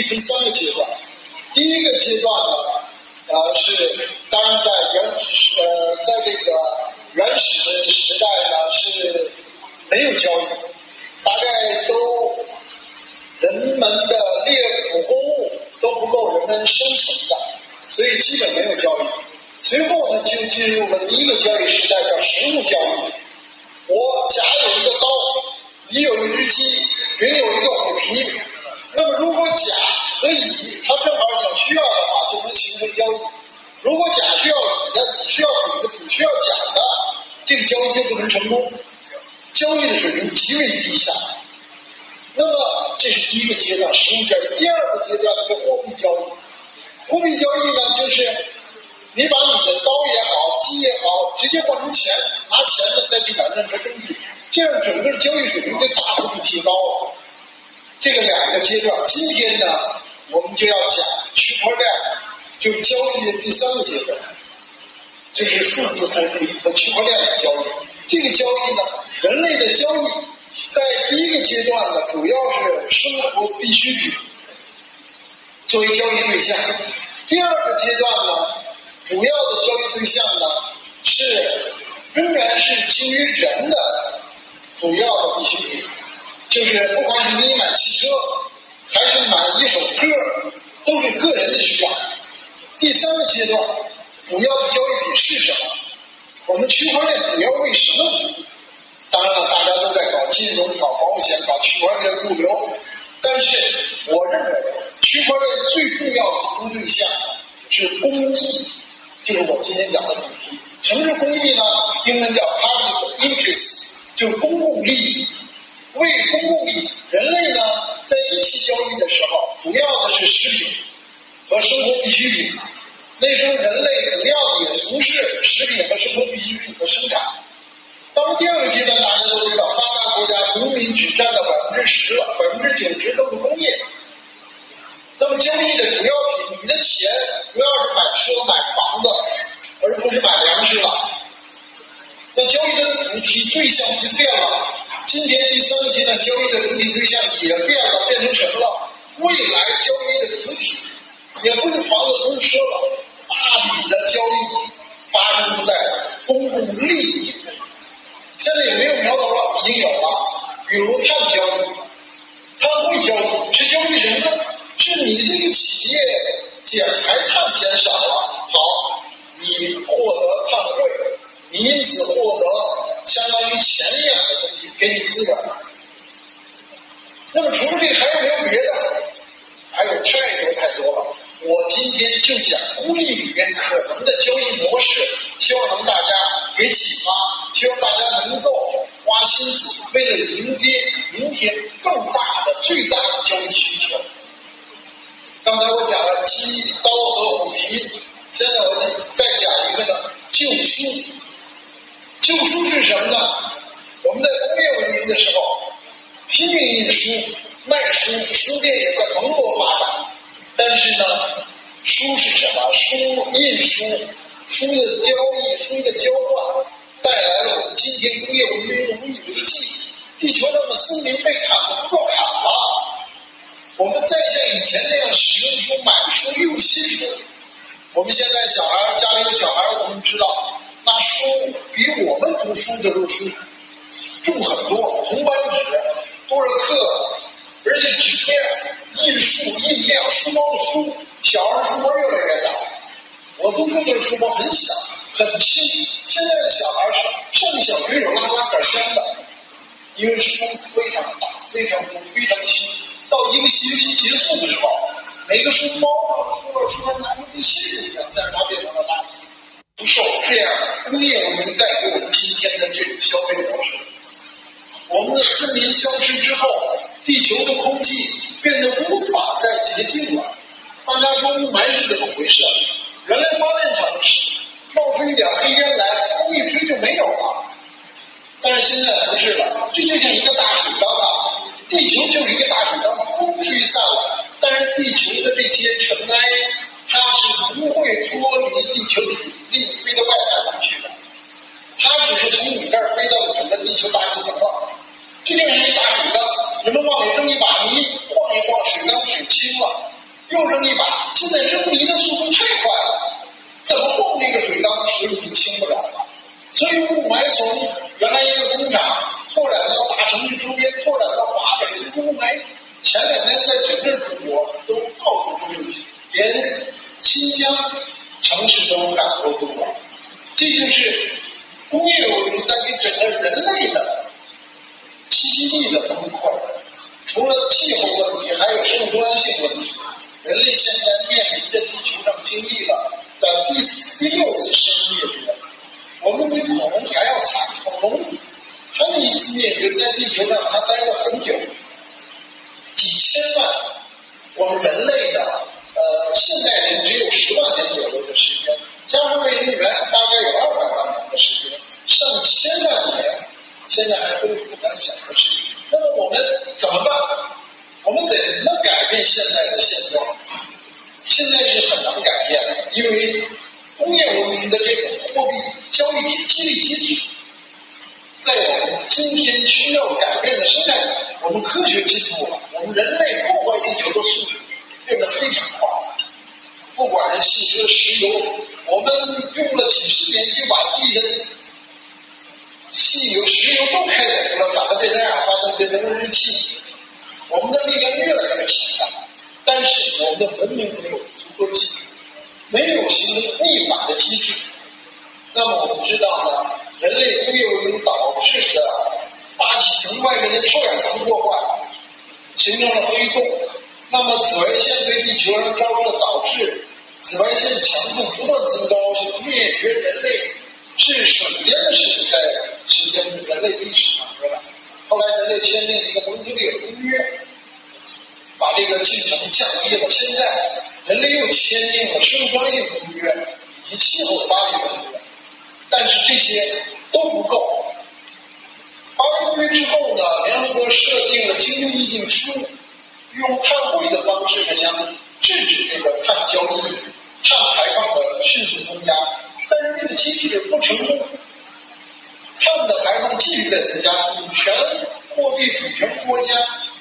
话，可以分三个阶段。第一个阶段呢，呃，是当然在原呃在这个原始的时代呢是没有交易，大概都人们的猎捕公物都不够人们生存的，所以基本没有交易。随后呢，就进入了第一个交易时代，叫实物交易。我甲有一个刀，乙有一只鸡，丙有一个虎皮。那么如果甲和乙他正好想需要的话，就能形成交易。如果甲需要乙的，乙需要丙的，丙需要甲的，这个交易就不能成功，交易的水平极为低下。那么这是第一个阶段，实物交易。第二个阶段是货币交易。货币交易呢，就是你把你的刀也好，鸡也好，直接换成钱，拿钱呢再去买任何东西，这样整个交易水平就大幅度提高了。这个两个阶段，今天呢，我们就要讲区块链，就交易的第三个阶段，就是数字货币和区块链的交易。这个交易呢，人类的交易在第一个阶段呢，主要是生活必需品作为交易对象；第二个阶段呢，主要的交易对象呢是仍然是基于人的主要的必需品。就是不管是你买汽车，还是买一首歌，都是个人的需要。第三个阶段，主要的交易品是什么？我们区块链主要为什么服务？当然了，大家都在搞金融、搞保险、搞区块链物流，但是我认为区块链最重要的服务对象是公益，就是我今天讲的主题。什么是公益呢？英文叫 public interest，就是公共利益。为公共利益，人类呢在一起交易的时候，主要的是食品和生活必需品。那时候人类主要也从事食品和生活必需品的生产。到了第二个阶段，大家都知道，发达国家农民只占到百分之十了，百分之九十都是工业。那么交易的主要品，你的钱主要是买车、买房子，而不是买粮食了。那交易的主题对象就变了。今天第三个阶段交易的主体对象也变了，变成什么了？未来交易的主体也不是房子，不是车了，大笔的交易发生在公共利益。现在有没有苗头了？已经有了，比如碳交易、碳汇交易是交易什么呢？是你这个企业减排碳减少了，好，你获得碳汇，你因此获得相当于钱一样的东西，给你资源。那么除了这还有没有别的？还有太多太多了。我今天就讲公益里面可能的交易模式，希望能大家给启发，希望大家能够花心思，为了迎接明天更大的、最大的交易需求。刚才我讲了鸡、印书、卖书，书店也在蓬勃发展。但是呢，书是什么？书印书，书的交易、书的交换，带来了我们今天工业文明无以为继。地球上的森林被砍的不够砍了，我们再像以前那样使用书、买书、用新书。我们现在小孩家里有小孩，我们知道。那书比我们读书的时候书重很多，红板纸多少克，而且纸面印书印量，书包的书，小孩书包越来越大。我读书的书包很小很轻，现在的小孩上小学有拉拉杆箱的，因为书非常大，非常重，非常轻。到一个学期结束的时候，每个书包书包书包拿出跟信一样，再拿变成了垃圾。不受这样工业文明带给我们今天的这种消费模式。我们的森林消失之后，地球的空气变得无法再洁净了。大家说雾霾是怎么回事？原来发电厂冒出一点黑烟来，风一吹就没有了。但是现在不是了，这就像一个大水缸啊，地球就是一个大水缸，风吹散了，但是地球的这些尘埃，它是不会脱离地球的引力飞到外太空去的，它只是从你这儿飞到整个地球大气层了。这就是一大水缸，人们往里扔一把泥，晃一晃，水缸水清了，又扔一把。现在扔泥的速度太快了，怎么晃这个水缸，水已经清不了了。所以雾霾从原来一个工厂。拓展到大城市周边，拓展到华北，这个雾霾前两年在整个中国都到处都有，连新疆城市都感受不了。这就是工业文明带给整个人类的基地的崩溃。除了气候问题，还有生物多样性问题。人类现在面临着地球上经历了的第四、第六次生命，我们比恐龙还要惨，恐龙。上一次灭绝在地球上，它待了很久，几千万。我们人类货币交易体激励机制。在我们今天需要改变的时代，我们科学进步了，我们人类破坏地球的速度变得非常快。不管是汽车、石油，我们用了几十年就把地的汽油、石油都开采出来，把它变成二氧化碳，变成热气。我们的力量越来越强大，但是我们的文明没有足够技术，没有形成逆反的机制。那么我们知道呢？人类工业文明导致的大气层外面的臭氧层破坏，形成了黑洞。那么紫外线对地球上照射，导致紫外线强度不断增高，是灭绝人类，是首先的事情，在时间人类历史。上，对吧？后来人类签订了一个蒙特利尔公约，把这个进程降低了。现在人类又签订了生物性公约以及气候巴黎公约。但是这些都不够。巴黎公约之后呢，联合国设定了经济议定书，用碳汇的方式呢，想制止这个碳交易、碳排放的迅速增加。但是这个机制不成功，碳的排放继续在增加，主权货币主权国家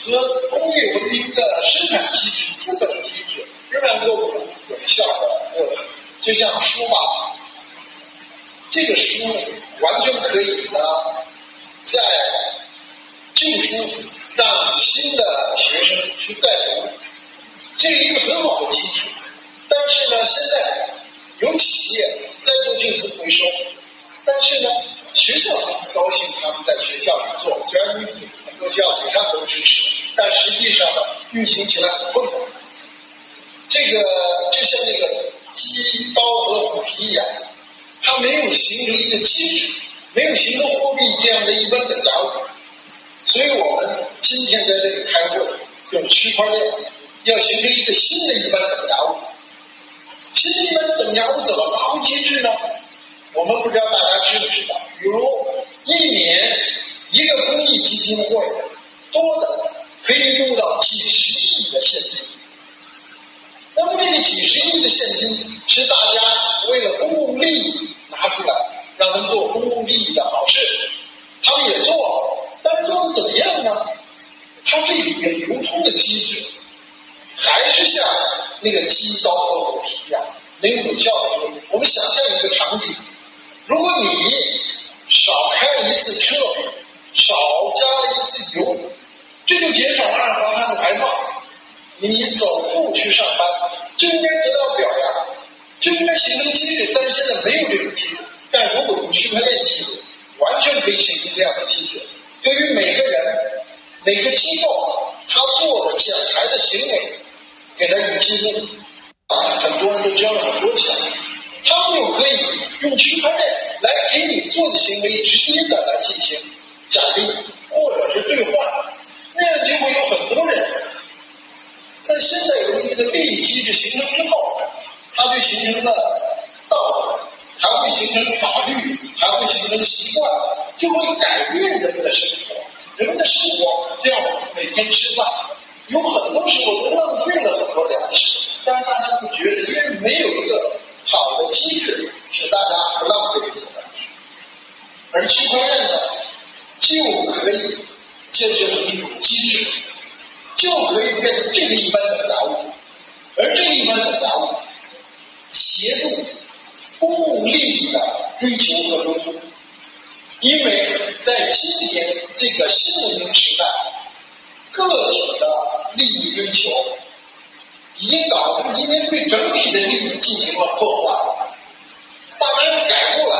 和工业文明的生产机制、资本机制仍然做不了有效的作用，就像书吧。这个书完全可以呢，在旧书让新的学生去再读，这是一个很好的基础。但是呢，现在有企业在做旧书回收，但是呢，学校很高兴他们在学校里做，虽然很多学校马上都支持，但实际上，运行起来很困难。这个就像那个鸡刀和虎皮一样。它没有形成一个机制，没有形成货币这样的一般等价物，所以我们今天在这里开会，用区块链要形成一个新的一般等价物。新一般等价物怎么发挥机制呢？我们不知道大家知不知道？比如一年一个公益基金会多的可以用到几十亿的现金。那么这个几十亿的现金利益拿出来，让他们做公共利益的好事，他们也做，但是做的怎么样呢？它这里面流通的机制还是像那个鸡刀和虎皮一样，没有有效的。我们想象一个场景：如果你少开一次车，少加了一次油，这就减少了二氧化碳的排放。你走路去上班就应该得到表扬，就应该形成机制，但是现在没有这种机制。但如果用区块链技术，完全可以形成这样的机制。对于每个人、每个机构，他做的减排的行为，给他有记录。啊，很多人都交了很多钱，他们就可以用区块链来给你做的行为直接的来进行奖励或者是兑换，那样就会有很多人。在现代文明的利益机制形成之后，它就形成了道德，还会形成法律，还会形成习惯，就会改变人们的生活。人们的生活就要每天吃饭，有很多时候都浪费了很多粮食，但是大家不觉得，因为没有一个好的机制使大家不浪费这些粮食。而区块链呢，就可以建设成一种机制，就可以变成这个一般等价物，而这个一般等价物协助公共利益的追求和沟通。因为在今天这个新文明时代，个体的利益追求已经导致今天对整体的利益进行了破坏。大家要改过来，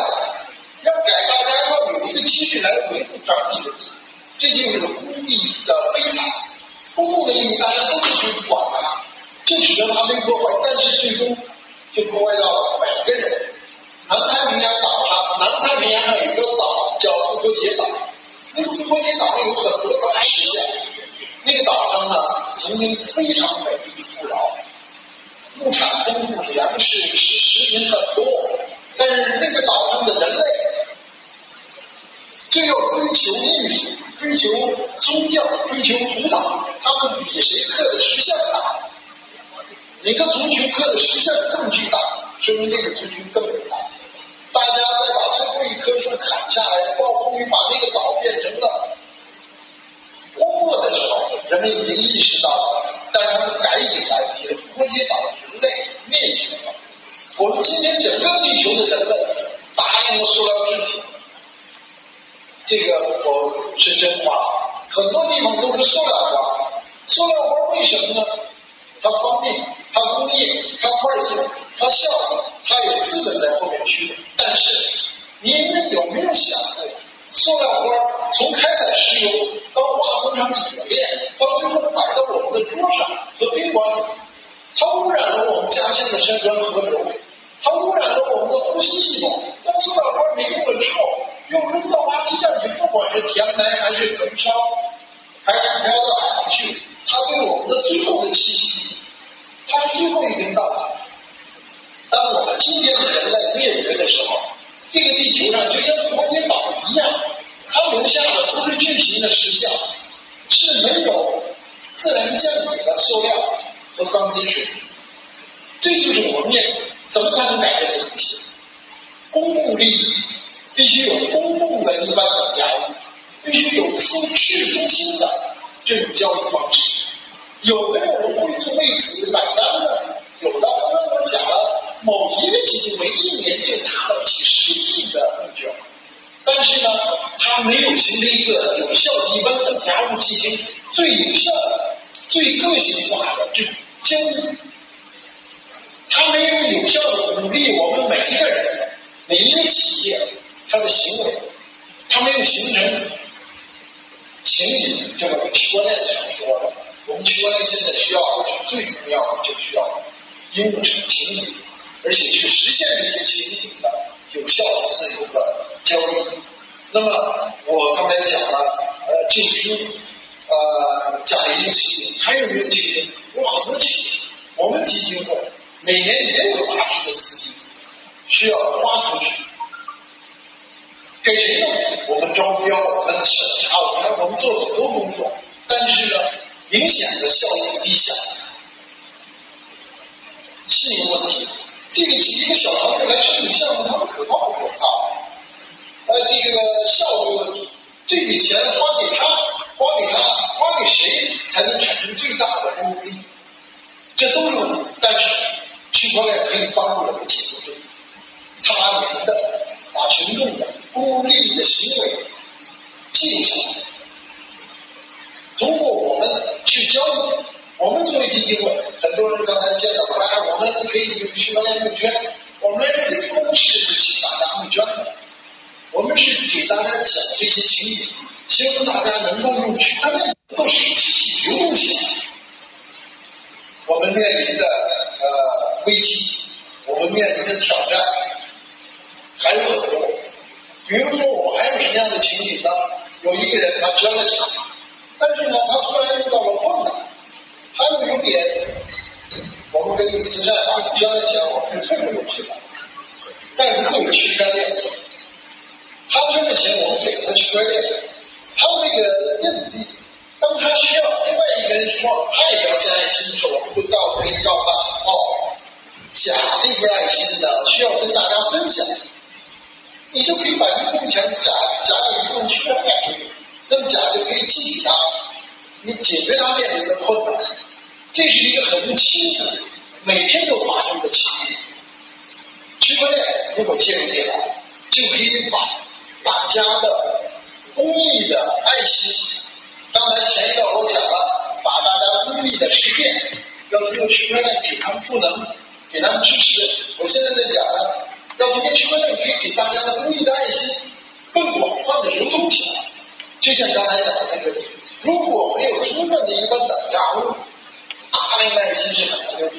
要改，大家要有一个机制来维护整体的利益，这就是公益的悲惨。公共的利益大家都不去管它，就使得它被破坏，但是最终就破坏到了每个人。南太平洋岛上，南太平洋上有个岛叫复活节岛。那个复活节岛上有很多个石像。那个岛上呢，曾经非常美丽富饶，物产丰富，粮食食食品很多。但是那个岛上的人类，要追求艺术，追求宗教，追求图腾，他们比谁刻的石像大。哪个族群刻的石像更巨大，说明那个族群更伟大。大家再把最后一棵树砍下来，暴风雨把那个岛变成了荒漠的时候，人们已经意识到了。但是改以来，也波及到人类灭绝了。我们今天整个地球的人类大量的塑料制品，这个我是真话，很多地方都是塑料花。塑料花为什么呢？它方便，它工业，它快捷，它效率，它有资本在后面驱动。但是，你们有没有想过，塑料没有自然降解的塑料和钢筋水泥。这就是我们面怎么才能改变这一切？公共利益必须有公共的一般的价物，必须有出去中心的这种交易方式。有没有人会为此买单呢？有的，刚刚我讲了，某一个基金会一年就拿了几十亿的募捐，但是呢，它没有形成一个有效的一般等价物进行最有效的、最个性化的这种监督，他没有有效的鼓励我们每一个人、每一个企业它的行为，它没有形成情景，就我们区块链常说的，我们区块链现在需要的是最重要的，就需要。应用成情景，而且去实现这些情景的有效的自由的交易。那么我刚才讲了，呃，近期呃讲了一个情景，还有没有情景？有很多情景。我们基金会每年也有大批的资金需要花出去，给谁用？我们招标，我们审查，我们我们做很多工作，但是呢，影响的效率低下。是一个问题，这个几个小团队来处理项目，他们可靠不可靠？呃，这个效率问题，这笔钱花给他，花给他，花给谁才能产生最大的公共利益？这都是问题。但是区块链可以帮助我们解决这个，他把你们的、把群众的公共利益的行为记录下来，通过我们去交易。我们作为基金会，很多人刚才见到，当然我们可以用区块链募捐，我们来这里不是请大家募捐的，我们是给大家讲这些情景，希望大家能够用区块链都是体系流动起来。我们面临的呃危机，我们面临的挑战还有很多，比如说我还有什么样的情景呢？有一个人他捐了钱，但是呢，他突然遇到了困难。还有一点，我们给你慈善，捐了钱，我们退回去了，但是会有区块链。他捐的钱，我们给了他区块链，他那个印币，当他需要另外一个人说他也要献爱心的时候，我们会告诉你告诉他哦，甲这份爱心呢需要跟大家分享，你就可以把一部分钱甲甲有一部分需要改变，那么甲就可以寄给他，你解决他面临的困难。这是一个很轻的，每天都发生的奇迹。区块链如果建立了，就可以把大家的公益的爱心，刚才前一段我讲了，把大家公益的实践，要通过区块链给他们赋能，给他们支持。我现在在讲呢，要通过区块链可以给大家的公益的爱心更广泛的流通起来。就像刚才讲的那个，如果没有充分的一个等价物。大量爱心是很难得的。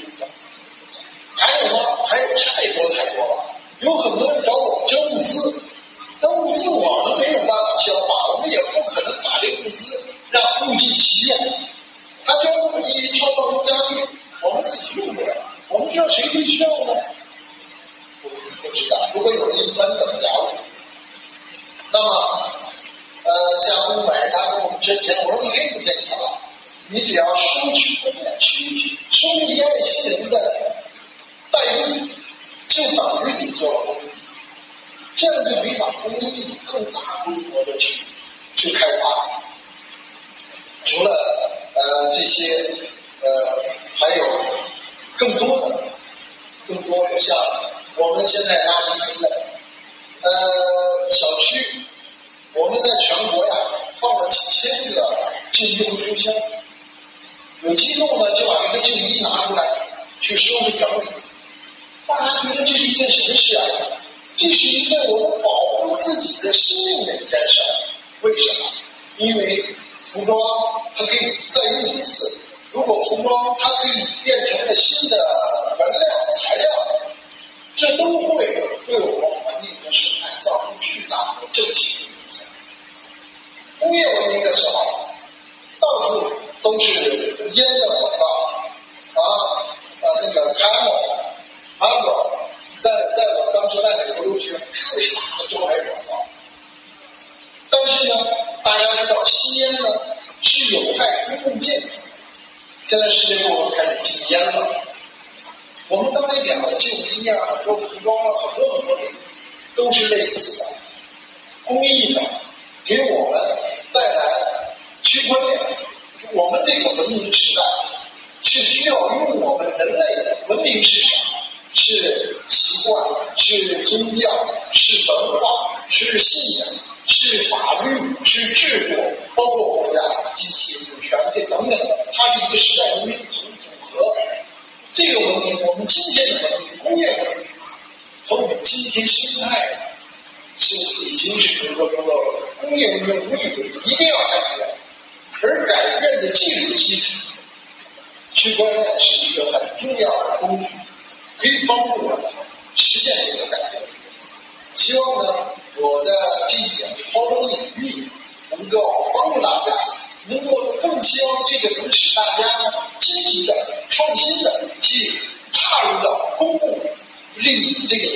还有呢，还有太多太多了。有很多人找我交物资，那物资我们没有办法消化，我们也不可能把这物资让物尽其用。他交物资超到我家里，我们自己用不了，我们知道谁最需要呢？不不知道。如果有一分等价物，那么呃，像五百，他给我们捐钱，我说你可以不捐钱了。你只要收取收收一爱心人的代币，就等于你做了公益，这样就可以把公益更大规模的去去开发。除了呃这些呃，还有更多的更多的像我们现在垃圾分类呃小区，我们在全国呀放了几千个旧衣回收箱。有机构呢，就把这个旧衣拿出来去收回整理。大家觉得这是一件什么事啊？这是一个我们保护自己的生命的一件事。为什么？因为服装它可以再用一次。如果服装它可以变成了新的原料材料，这都会对我们环境和生态造成巨大的正极影响。工业文明的时候。到处都是烟的管道，啊啊那个 Camel，Camel，在在我当时留学，特别大的招牌广告。但是呢，大家知道吸烟呢是有害公共健康。现在世界各国开始禁烟了。我们刚才讲的旧衣啊，很多服装啊，很多很多的都是类似的，公益的，给我们带来。区块链，我们这个文明时代是需要用我们人类文明是什么？是习惯，是宗教，是文化，是信仰，是法律，是制度，包括国家、机器、权利等等，它是一个时代文明组组合。这个文明，我们今天的文明，工业文明，和我们今天生态是已经是一个这个工业文明无与伦比，一定要改变。而改变的技术基础，区块链是一个很重要的工具，可以帮助我们实现这个改变。希望呢，我的这一点抛砖引玉，能够帮助大家，能够更希望这个能使大家呢积极的、创新的去踏入到公共利益这个